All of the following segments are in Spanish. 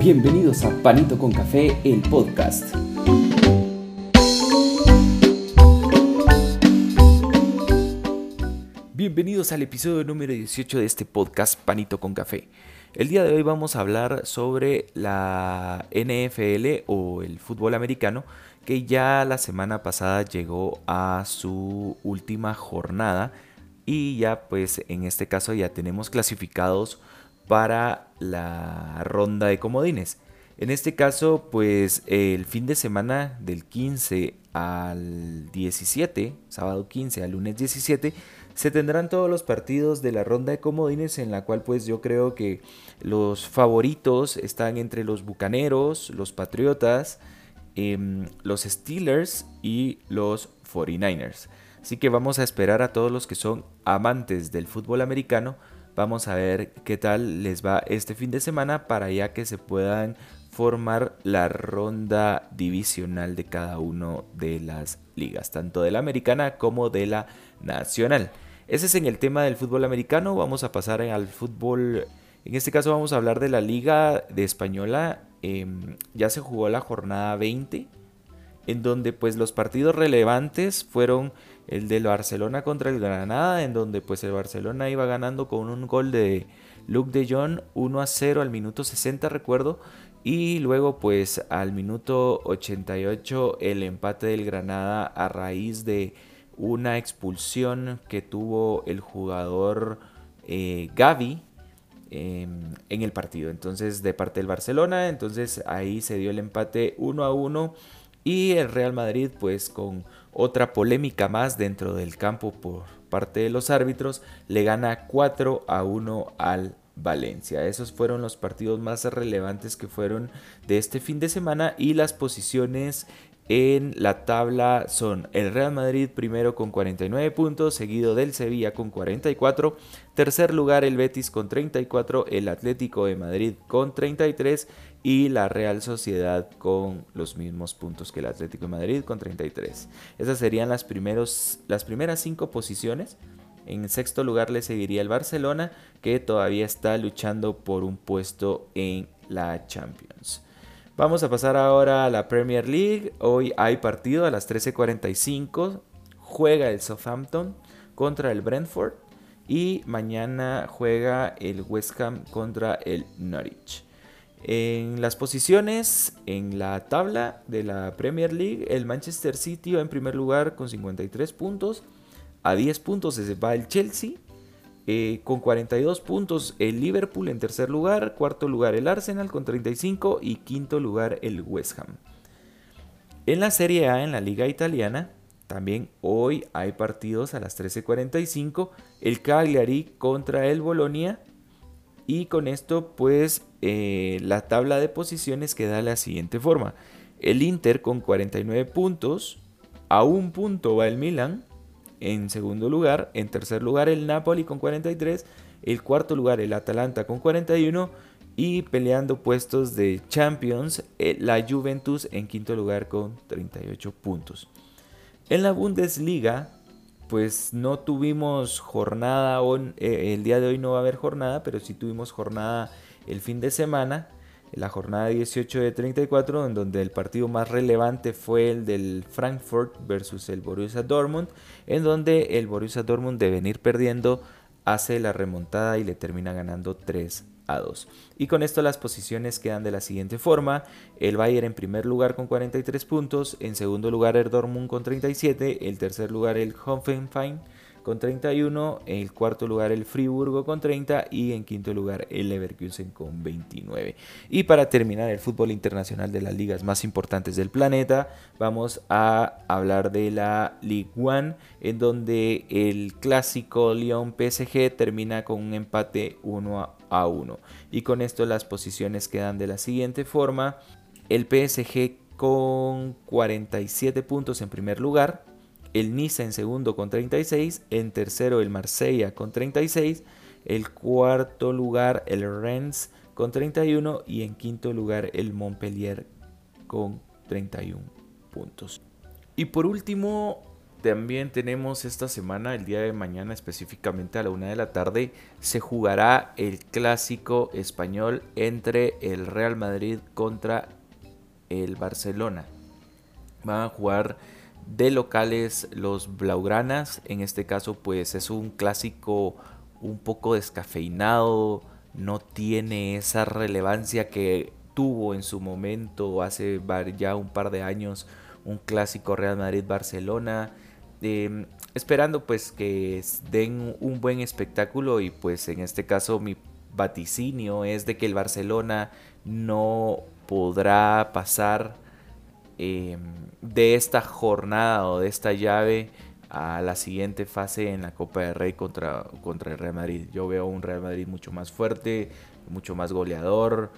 Bienvenidos a Panito con Café, el podcast. Bienvenidos al episodio número 18 de este podcast Panito con Café. El día de hoy vamos a hablar sobre la NFL o el fútbol americano que ya la semana pasada llegó a su última jornada y ya pues en este caso ya tenemos clasificados para la ronda de comodines. En este caso pues el fin de semana del 15 al 17, sábado 15 al lunes 17, se tendrán todos los partidos de la ronda de comodines en la cual pues yo creo que los favoritos están entre los Bucaneros, los Patriotas, em, los Steelers y los 49ers. Así que vamos a esperar a todos los que son amantes del fútbol americano. Vamos a ver qué tal les va este fin de semana para ya que se puedan formar la ronda divisional de cada uno de las ligas, tanto de la americana como de la nacional. Ese es en el tema del fútbol americano. Vamos a pasar al fútbol. En este caso vamos a hablar de la Liga de Española. Em, ya se jugó la jornada 20, en donde pues los partidos relevantes fueron el del Barcelona contra el Granada, en donde pues el Barcelona iba ganando con un gol de Luke de Jong 1 a 0 al minuto 60 recuerdo y luego pues al minuto 88 el empate del Granada a raíz de una expulsión que tuvo el jugador eh, Gaby em, en el partido. Entonces, de parte del Barcelona, entonces ahí se dio el empate 1 a 1 y el Real Madrid, pues con otra polémica más dentro del campo por parte de los árbitros, le gana 4 a 1 al Valencia. Esos fueron los partidos más relevantes que fueron de este fin de semana y las posiciones en la tabla son el Real Madrid primero con 49 puntos, seguido del Sevilla con 44, tercer lugar el Betis con 34, el Atlético de Madrid con 33 y la Real Sociedad con los mismos puntos que el Atlético de Madrid con 33. Esas serían las, primeros, las primeras cinco posiciones. En sexto lugar le seguiría el Barcelona, que todavía está luchando por un puesto en la Champions. Vamos a pasar ahora a la Premier League. Hoy hay partido a las 13:45. Juega el Southampton contra el Brentford. Y mañana juega el West Ham contra el Norwich. En las posiciones en la tabla de la Premier League, el Manchester City va en primer lugar con 53 puntos. A 10 puntos se va el Chelsea. Eh, con 42 puntos el Liverpool en tercer lugar, cuarto lugar el Arsenal con 35 y quinto lugar el West Ham. En la Serie A, en la Liga Italiana, también hoy hay partidos a las 13:45, el Cagliari contra el Bolonia y con esto pues eh, la tabla de posiciones queda de la siguiente forma. El Inter con 49 puntos, a un punto va el Milan, en segundo lugar. En tercer lugar el Napoli con 43. El cuarto lugar el Atalanta con 41. Y peleando puestos de Champions, eh, la Juventus en quinto lugar con 38 puntos. En la Bundesliga, pues no tuvimos jornada, eh, el día de hoy no va a haber jornada, pero sí tuvimos jornada el fin de semana la jornada 18 de 34, en donde el partido más relevante fue el del Frankfurt versus el Borussia Dortmund, en donde el Borussia Dortmund de venir perdiendo hace la remontada y le termina ganando 3 a 2. Y con esto las posiciones quedan de la siguiente forma: el Bayern en primer lugar con 43 puntos, en segundo lugar el Dortmund con 37, el tercer lugar el Hoffenheim con 31, en el cuarto lugar el Friburgo con 30 y en quinto lugar el Leverkusen con 29. Y para terminar el fútbol internacional de las ligas más importantes del planeta, vamos a hablar de la Ligue 1 en donde el clásico Lyon PSG termina con un empate 1 a 1. Y con esto las posiciones quedan de la siguiente forma. El PSG con 47 puntos en primer lugar, el Niza en segundo con 36, en tercero el Marsella con 36, el cuarto lugar el Rennes con 31 y en quinto lugar el Montpellier con 31 puntos. Y por último, también tenemos esta semana, el día de mañana específicamente a la una de la tarde, se jugará el clásico español entre el Real Madrid contra el Barcelona. Van a jugar de locales los Blaugranas. En este caso, pues es un clásico un poco descafeinado. No tiene esa relevancia que tuvo en su momento hace ya un par de años un clásico Real Madrid-Barcelona. Em, esperando pues que den un buen espectáculo y pues en este caso mi vaticinio es de que el Barcelona no podrá pasar em, de esta jornada o de esta llave a la siguiente fase en la Copa del Rey contra, contra el Real Madrid. Yo veo un Real Madrid mucho más fuerte, mucho más goleador,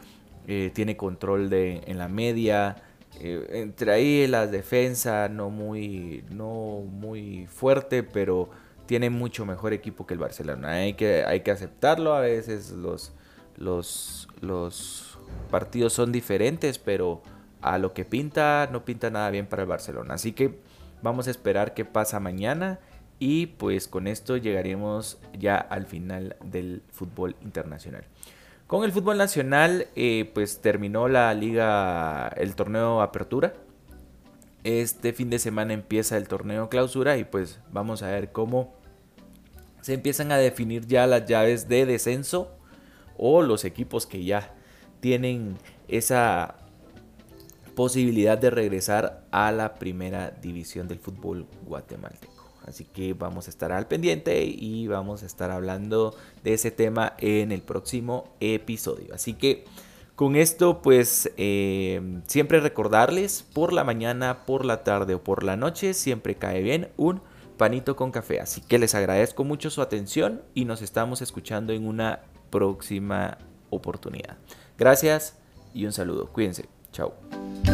eh, tiene control de, en la media. Eh, entre ahí la defensa no muy, no muy fuerte, pero tiene mucho mejor equipo que el Barcelona. Hay que, hay que aceptarlo. A veces los, los, los partidos son diferentes, pero a lo que pinta, no pinta nada bien para el Barcelona. Así que vamos a esperar qué pasa mañana. Y pues con esto llegaremos ya al final del fútbol internacional. Con el fútbol nacional, eh, pues terminó la liga, el torneo Apertura. Este fin de semana empieza el torneo Clausura y pues vamos a ver cómo se empiezan a definir ya las llaves de descenso o los equipos que ya tienen esa posibilidad de regresar a la primera división del fútbol guatemalteco. Así que vamos a estar al pendiente y vamos a estar hablando de ese tema en el próximo episodio. Así que con esto pues eh, siempre recordarles por la mañana, por la tarde o por la noche siempre cae bien un panito con café. Así que les agradezco mucho su atención y nos estamos escuchando en una próxima oportunidad. Gracias y un saludo. Cuídense. Chao.